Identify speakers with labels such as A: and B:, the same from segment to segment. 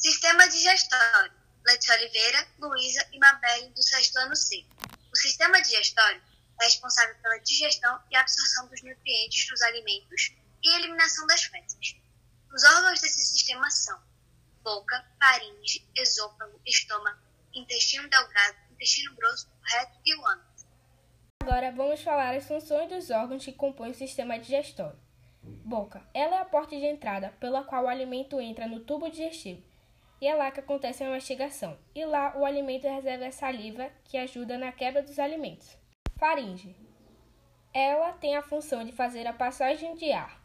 A: Sistema digestório. Letícia Oliveira, Luísa e Mabelle, do sexto ano C. O sistema digestório é responsável pela digestão e absorção dos nutrientes dos alimentos e eliminação das fezes. Os órgãos desse sistema são boca, faringe, esôfago, estômago, intestino delgado, intestino grosso, reto e o ânus.
B: Agora vamos falar as funções dos órgãos que compõem o sistema digestório. Boca. Ela é a porta de entrada pela qual o alimento entra no tubo digestivo. E é lá que acontece a mastigação. E lá o alimento reserva a saliva que ajuda na quebra dos alimentos. Faringe. Ela tem a função de fazer a passagem de ar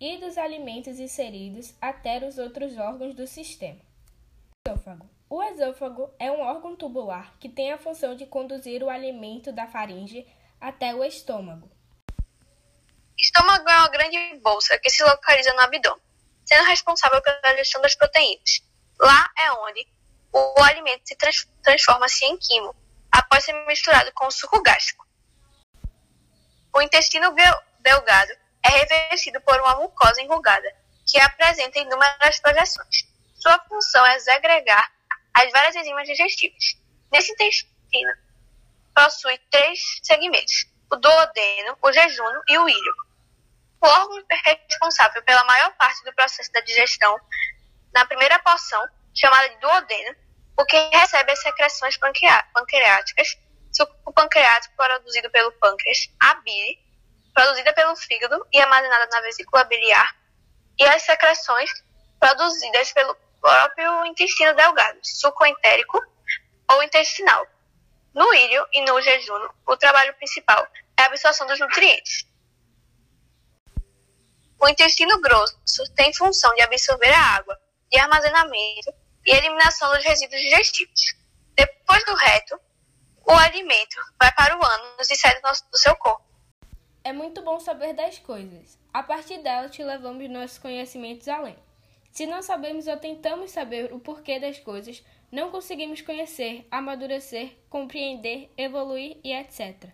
B: e dos alimentos inseridos até os outros órgãos do sistema. Esôfago. O esôfago é um órgão tubular que tem a função de conduzir o alimento da faringe até o estômago.
C: Estômago é uma grande bolsa que se localiza no abdômen, sendo responsável pela gestão das proteínas. Lá é onde o alimento se trans transforma-se em quimo, após ser misturado com o suco gástrico. O intestino delgado é revestido por uma mucosa enrugada, que apresenta inúmeras projeções. Sua função é segregar as várias enzimas digestivas. Nesse intestino, possui três segmentos: o duodeno, o jejunum e o ilho. O órgão responsável pela maior parte do processo da digestão, na primeira porção, chamada de duodeno, o que recebe as secreções pancreáticas, suco pancreático produzido pelo pâncreas, a bile, produzida pelo fígado e armazenada na vesícula biliar, e as secreções produzidas pelo próprio intestino delgado, suco entérico ou intestinal. No ilho e no jejum, o trabalho principal é a absorção dos nutrientes. O intestino grosso tem função de absorver a água, de armazenamento e eliminação dos resíduos digestivos. Depois do reto, o alimento vai para o ânus e sai do, nosso, do seu corpo.
B: É muito bom saber das coisas. A partir delas, te levamos nossos conhecimentos além. Se não sabemos ou tentamos saber o porquê das coisas, não conseguimos conhecer, amadurecer, compreender, evoluir e etc.